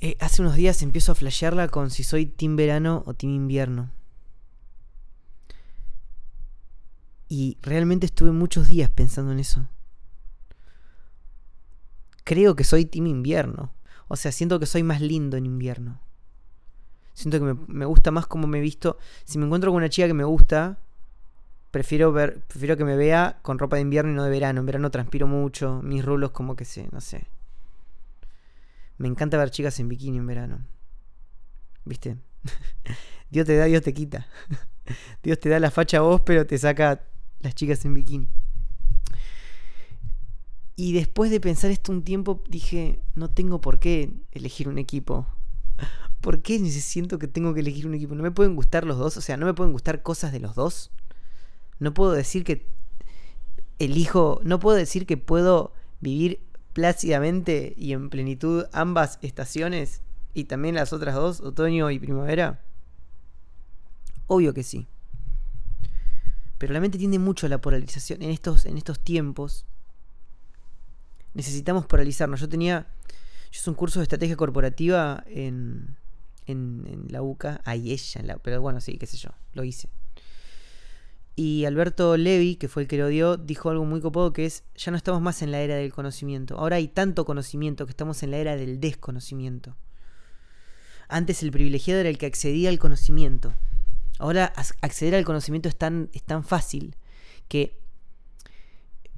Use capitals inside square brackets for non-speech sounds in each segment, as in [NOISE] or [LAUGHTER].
Eh, hace unos días empiezo a flashearla con si soy team verano o team invierno. Y realmente estuve muchos días pensando en eso. Creo que soy team invierno. O sea, siento que soy más lindo en invierno. Siento que me, gusta más como me he visto. Si me encuentro con una chica que me gusta, prefiero ver, prefiero que me vea con ropa de invierno y no de verano. En verano transpiro mucho, mis rulos como que sé, no sé. Me encanta ver chicas en bikini en verano. ¿Viste? [LAUGHS] Dios te da, Dios te quita. [LAUGHS] Dios te da la facha a vos, pero te saca las chicas en bikini. Y después de pensar esto un tiempo, dije, no tengo por qué elegir un equipo. [LAUGHS] ¿Por qué siento que tengo que elegir un equipo? ¿No me pueden gustar los dos? O sea, ¿no me pueden gustar cosas de los dos? No puedo decir que elijo, no puedo decir que puedo vivir plácidamente y en plenitud ambas estaciones y también las otras dos, otoño y primavera? Obvio que sí. Pero la mente tiende mucho a la polarización en estos, en estos tiempos. Necesitamos polarizarnos. Yo tenía. Yo hice un curso de estrategia corporativa en, en, la UCA. Ahí ella, pero bueno, sí, qué sé yo. Lo hice. Y Alberto Levi, que fue el que lo dio, dijo algo muy copado que es, ya no estamos más en la era del conocimiento. Ahora hay tanto conocimiento que estamos en la era del desconocimiento. Antes el privilegiado era el que accedía al conocimiento. Ahora acceder al conocimiento es tan, es tan fácil que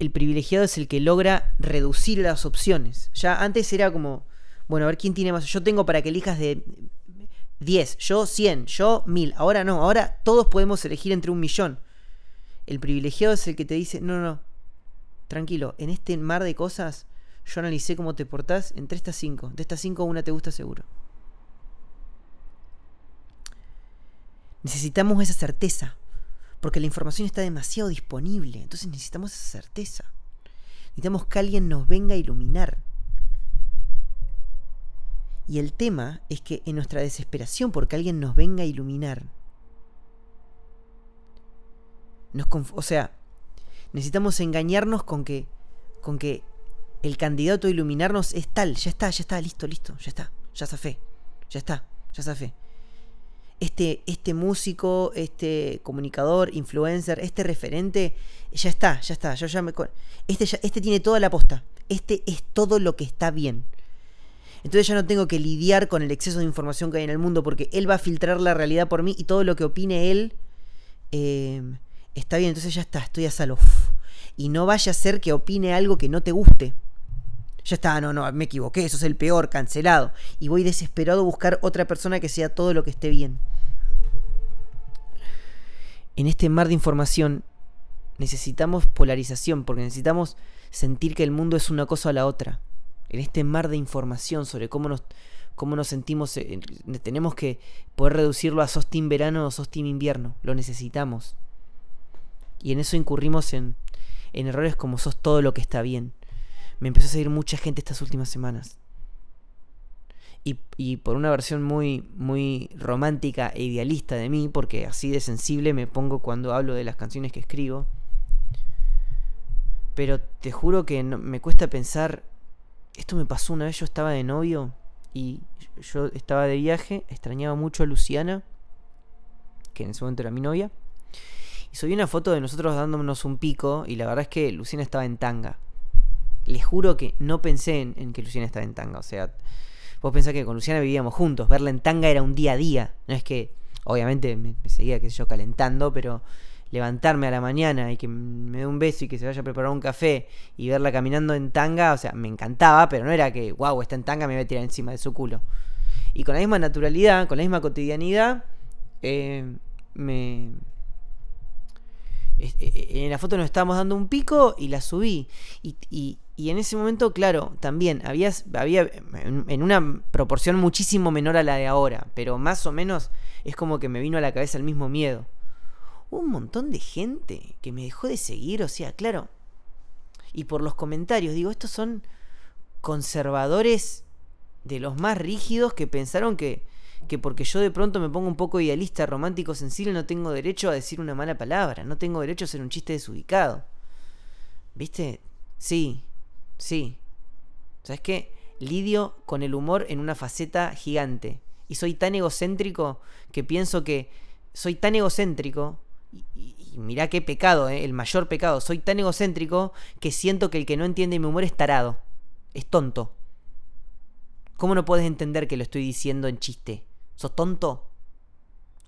el privilegiado es el que logra reducir las opciones. Ya antes era como, bueno, a ver quién tiene más. Yo tengo para que elijas de 10, yo 100, yo 1000. Ahora no, ahora todos podemos elegir entre un millón. El privilegiado es el que te dice, no, no, tranquilo, en este mar de cosas yo analicé cómo te portás entre estas cinco. De estas cinco una te gusta seguro. Necesitamos esa certeza, porque la información está demasiado disponible, entonces necesitamos esa certeza. Necesitamos que alguien nos venga a iluminar. Y el tema es que en nuestra desesperación porque alguien nos venga a iluminar, o sea, necesitamos engañarnos con que, con que el candidato a iluminarnos es tal, ya está, ya está, listo, listo, ya está, ya fe ya está, ya fe Este, este músico, este comunicador, influencer, este referente, ya está, ya está, yo ya me... Este, este tiene toda la posta, este es todo lo que está bien. Entonces ya no tengo que lidiar con el exceso de información que hay en el mundo porque él va a filtrar la realidad por mí y todo lo que opine él eh, está bien, entonces ya está, estoy a salvo. Y no vaya a ser que opine algo que no te guste. Ya está, no, no, me equivoqué, eso es el peor, cancelado. Y voy desesperado a buscar otra persona que sea todo lo que esté bien. En este mar de información necesitamos polarización, porque necesitamos sentir que el mundo es una cosa a la otra. En este mar de información sobre cómo nos, cómo nos sentimos, eh, tenemos que poder reducirlo a sos verano o sos invierno. Lo necesitamos. Y en eso incurrimos en, en errores como sos todo lo que está bien. Me empezó a seguir mucha gente estas últimas semanas. Y, y, por una versión muy, muy romántica e idealista de mí, porque así de sensible me pongo cuando hablo de las canciones que escribo. Pero te juro que me cuesta pensar, esto me pasó una vez, yo estaba de novio y yo estaba de viaje, extrañaba mucho a Luciana, que en ese momento era mi novia. Y subí una foto de nosotros dándonos un pico y la verdad es que Luciana estaba en tanga. Les juro que no pensé en, que Luciana estaba en tanga. O sea, vos pensás que con Luciana vivíamos juntos. Verla en tanga era un día a día. No es que, obviamente, me, seguía, qué sé yo, calentando, pero levantarme a la mañana y que me dé un beso y que se vaya a preparar un café y verla caminando en tanga, o sea, me encantaba, pero no era que, wow, está en tanga, me voy a tirar encima de su culo. Y con la misma naturalidad, con la misma cotidianidad, eh, me, en la foto nos estábamos dando un pico y la subí. Y, en ese momento, claro, también había, había en una proporción muchísimo menor a la de ahora, pero más o menos es como que me vino a la cabeza el mismo miedo. un montón de gente que me dejó de seguir, o sea, claro. Y por los comentarios, digo, estos son conservadores de los más rígidos que pensaron que que porque yo de pronto me pongo un poco idealista, romántico, sensible, no tengo derecho a decir una mala palabra, no tengo derecho a ser un chiste desubicado. ¿Viste? Sí, sí. ¿Sabes qué? lidio con el humor en una faceta gigante. Y soy tan egocéntrico que pienso que soy tan egocéntrico. Y, mirá qué pecado, ¿eh? el mayor pecado. Soy tan egocéntrico que siento que el que no entiende mi humor es tarado. Es tonto. ¿Cómo no puedes entender que lo estoy diciendo en chiste? ¿Sos tonto?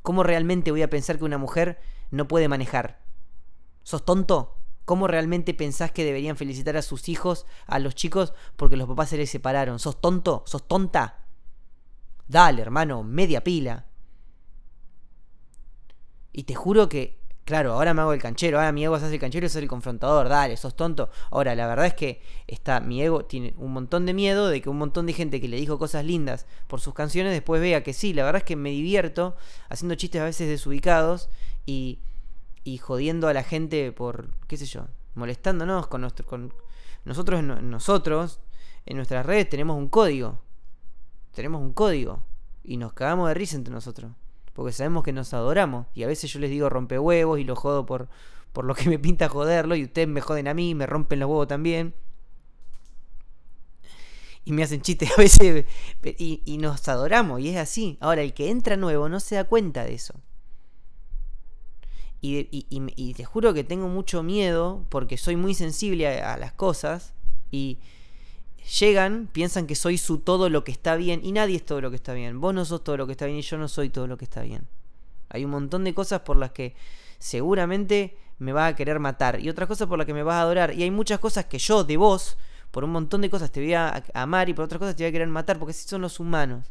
¿Cómo realmente voy a pensar que una mujer no puede manejar? ¿Sos tonto? ¿Cómo realmente pensás que deberían felicitar a sus hijos, a los chicos, porque los papás se les separaron? ¿Sos tonto? ¿Sos tonta? Dale, hermano, media pila. Y te juro que Claro, ahora me hago el canchero, ahora mi ego se hace el canchero y soy el confrontador, dale, sos tonto. Ahora, la verdad es que está, mi ego tiene un montón de miedo de que un montón de gente que le dijo cosas lindas por sus canciones después vea que sí, la verdad es que me divierto haciendo chistes a veces desubicados y, y jodiendo a la gente por, qué sé yo, molestándonos con nuestro, con nosotros, nosotros, en nuestras redes tenemos un código, tenemos un código y nos cagamos de risa entre nosotros porque sabemos que nos adoramos. Y a veces yo les digo rompehuevos y lo jodo por, por lo que me pinta joderlo, y ustedes me joden a mí, me rompen los huevos también. Y me hacen chistes [LAUGHS] a veces, y, nos adoramos, y es así. Ahora, el que entra nuevo no se da cuenta de eso. Y, te juro que tengo mucho miedo porque soy muy sensible a las cosas y llegan, piensan que soy su todo lo que está bien y nadie es todo lo que está bien. Vos no sos todo lo que está bien y yo no soy todo lo que está bien. Hay un montón de cosas por las que seguramente me vas a querer matar y otras cosas por las que me vas a adorar y hay muchas cosas que yo de vos, por un montón de cosas te voy a amar y por otras cosas te voy a querer matar porque así son los humanos.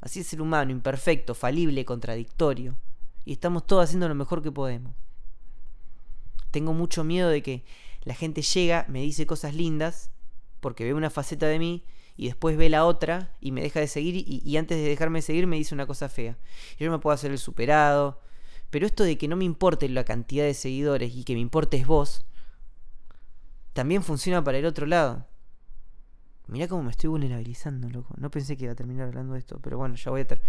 Así es el humano, imperfecto, falible, contradictorio. Y estamos todos haciendo lo mejor que podemos. Tengo mucho miedo de que la gente llega, me dice cosas lindas porque ve una faceta de mí y después ve la otra y me deja de seguir y, antes de dejarme de seguir me dice una cosa fea. Yo me puedo hacer el superado, pero esto de que no me importe la cantidad de seguidores y que me importes vos, también funciona para el otro lado. Mirá cómo me estoy vulnerabilizando, loco. No pensé que iba a terminar hablando de esto, pero bueno, ya voy a ter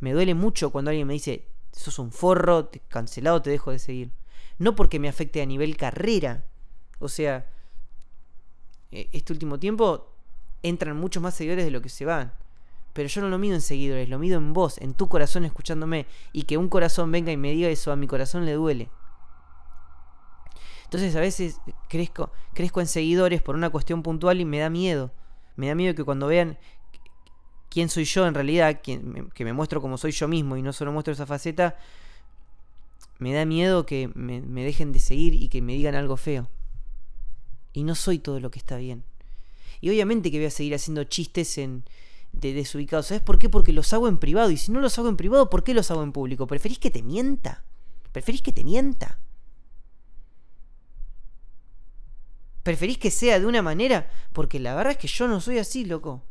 Me duele mucho cuando alguien me dice, sos un forro, cancelado, te dejo de seguir. No porque me afecte a nivel carrera. O sea, este último tiempo entran muchos más seguidores de lo que se van. Pero yo no lo mido en seguidores, lo mido en vos, en tu corazón escuchándome. Y que un corazón venga y me diga eso a mi corazón le duele. Entonces a veces crezco, crezco en seguidores por una cuestión puntual y me da miedo. Me da miedo que cuando vean quién soy yo en realidad, que me muestro como soy yo mismo y no solo muestro esa faceta, me da miedo que me dejen de seguir y que me digan algo feo y no soy todo lo que está bien. Y obviamente que voy a seguir haciendo chistes en, de desubicados. ¿Sabes por qué? Porque los hago en privado. Y si no los hago en privado, ¿por qué los hago en público? ¿Preferís que te mienta? ¿Preferís que te mienta? ¿Preferís que sea de una manera? Porque la verdad es que yo no soy así, loco.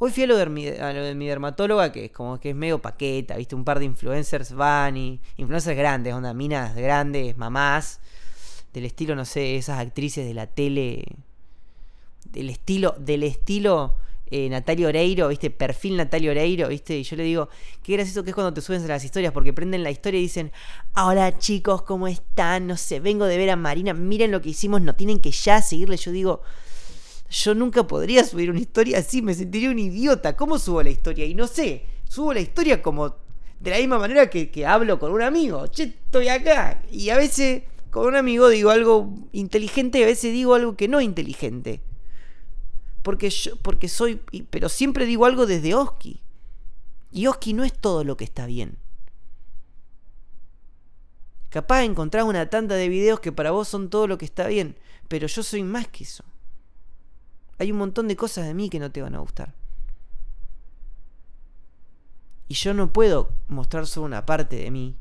Hoy fui a lo de mi, a lo de mi dermatóloga, que es como que es medio paqueta, viste, un par de influencers van y. Influencers grandes, onda, minas grandes, mamás del estilo, no sé, esas actrices de la tele, del estilo, del estilo eh, Natalia Oreiro, ¿viste? Perfil Natalia Oreiro, ¿viste? Y yo le digo, qué gracioso que es cuando te suben las historias, porque prenden la historia y dicen, hola chicos, ¿cómo están? No sé, vengo de ver a Marina, miren lo que hicimos, no tienen que ya seguirle. Yo digo, yo nunca podría subir una historia así, me sentiría un idiota. ¿Cómo subo la historia? Y no sé, subo la historia como de la misma manera que, que hablo con un amigo. Che, estoy acá. Y a veces con un amigo digo algo inteligente y a veces digo algo que no inteligente. Porque yo, porque soy, pero siempre digo algo desde Oski. Y Oski no es todo lo que está bien. Capaz encontrás una tanda de videos que para vos son todo lo que está bien, pero yo soy más que eso. Hay un montón de cosas de mí que no te van a gustar. Y yo no puedo mostrar solo una parte de mí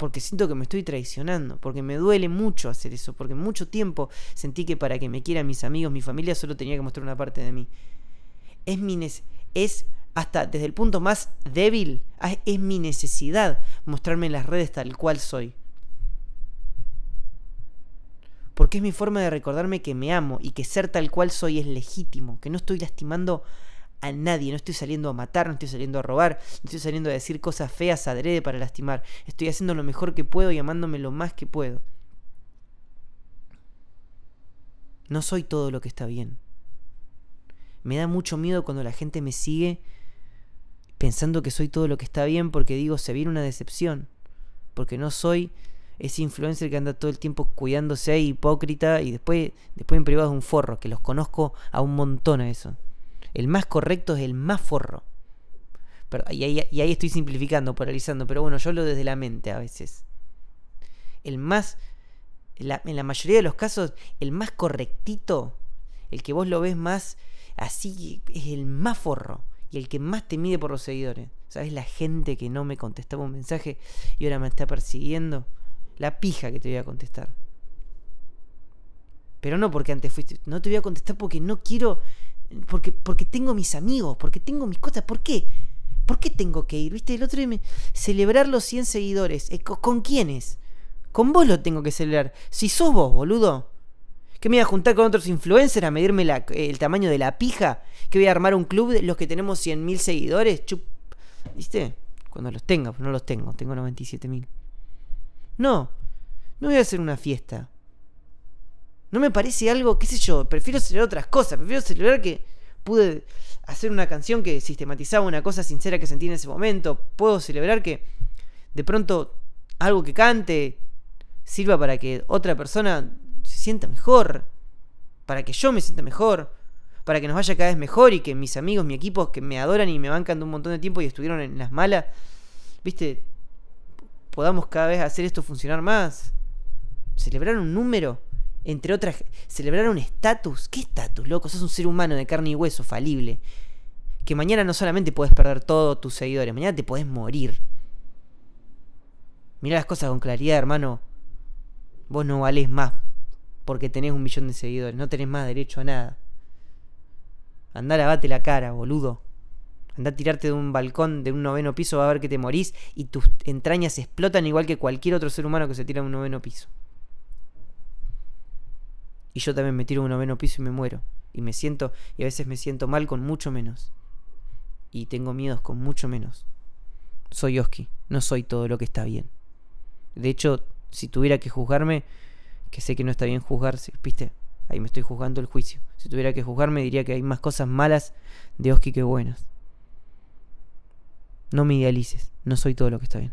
porque siento que me estoy traicionando, porque me duele mucho hacer eso, porque mucho tiempo sentí que para que me quieran mis amigos, mi familia, solo tenía que mostrar una parte de mí. Es mi es hasta desde el punto más débil, ah, es mi necesidad mostrarme en las redes tal cual soy. Porque es mi forma de recordarme que me amo y que ser tal cual soy es legítimo, que no estoy lastimando a nadie. No estoy saliendo a matar, no estoy saliendo a robar, no estoy saliendo a decir cosas feas adrede para lastimar. Estoy haciendo lo mejor que puedo y amándome lo más que puedo. No soy todo lo que está bien. Me da mucho miedo cuando la gente me sigue pensando que soy todo lo que está bien porque digo, se viene una decepción. Porque no soy ese influencer que anda todo el tiempo cuidándose ahí, hipócrita, y después, después en privado es un forro, que los conozco a un montón a eso. El más correcto es el más forro. y, ahí, y ahí estoy simplificando, paralizando, pero bueno, yo lo desde la mente a veces. El más, en la mayoría de los casos, el más correctito, el que vos lo ves más así, es el más forro y el que más te mide por los seguidores. ¿Sabes la gente que no me contestaba un mensaje y ahora me está persiguiendo? La pija que te voy a contestar. Pero no porque antes fuiste. No te voy a contestar porque no quiero. Porque, porque tengo mis amigos, porque tengo mis cosas. ¿Por qué? ¿Por qué tengo que ir? ¿Viste? El otro día me... Celebrar los 100 seguidores. Eh, ¿Con quiénes? Con vos lo tengo que celebrar. Si sos vos, boludo. ¿Que me voy a juntar con otros influencers a medirme el tamaño de la pija? ¿Que voy a armar un club de los que tenemos 100.000 seguidores? ¿Viste? Cuando los tenga, no los tengo, tengo 97.000. No, no voy a hacer una fiesta. No me parece algo, qué sé yo, prefiero celebrar otras cosas, prefiero celebrar que pude hacer una canción que sistematizaba una cosa sincera que sentí en ese momento. Puedo celebrar que de pronto algo que cante sirva para que otra persona se sienta mejor, para que yo me sienta mejor, para que nos vaya cada vez mejor y que mis amigos, mi equipo que me adoran y me bancan de un montón de tiempo y estuvieron en las malas, viste, podamos cada vez hacer esto funcionar más. Celebrar un número, entre otras, celebrar un estatus. ¿Qué estatus, loco? Sos un ser humano de carne y hueso, falible. Que mañana no solamente puedes perder todos tus seguidores, mañana te podés morir. Mira las cosas con claridad, hermano. Vos no valés más porque tenés un millón de seguidores, no tenés más derecho a nada. Andá, lavate la cara, boludo. Andá a tirarte de un balcón de un noveno piso, va a ver que te morís y tus entrañas explotan igual que cualquier otro ser humano que se tira de un noveno piso. Y yo también me tiro de un noveno piso y me muero. Y me siento, y a veces me siento mal con mucho menos. Y tengo miedos con mucho menos. Soy Oski, no soy todo lo que está bien. De hecho, si tuviera que juzgarme, que sé que no está bien juzgarse, ¿viste? Ahí me estoy juzgando el juicio. Si tuviera que juzgarme, diría que hay más cosas malas de Oski que buenas. No me idealices, no soy todo lo que está bien.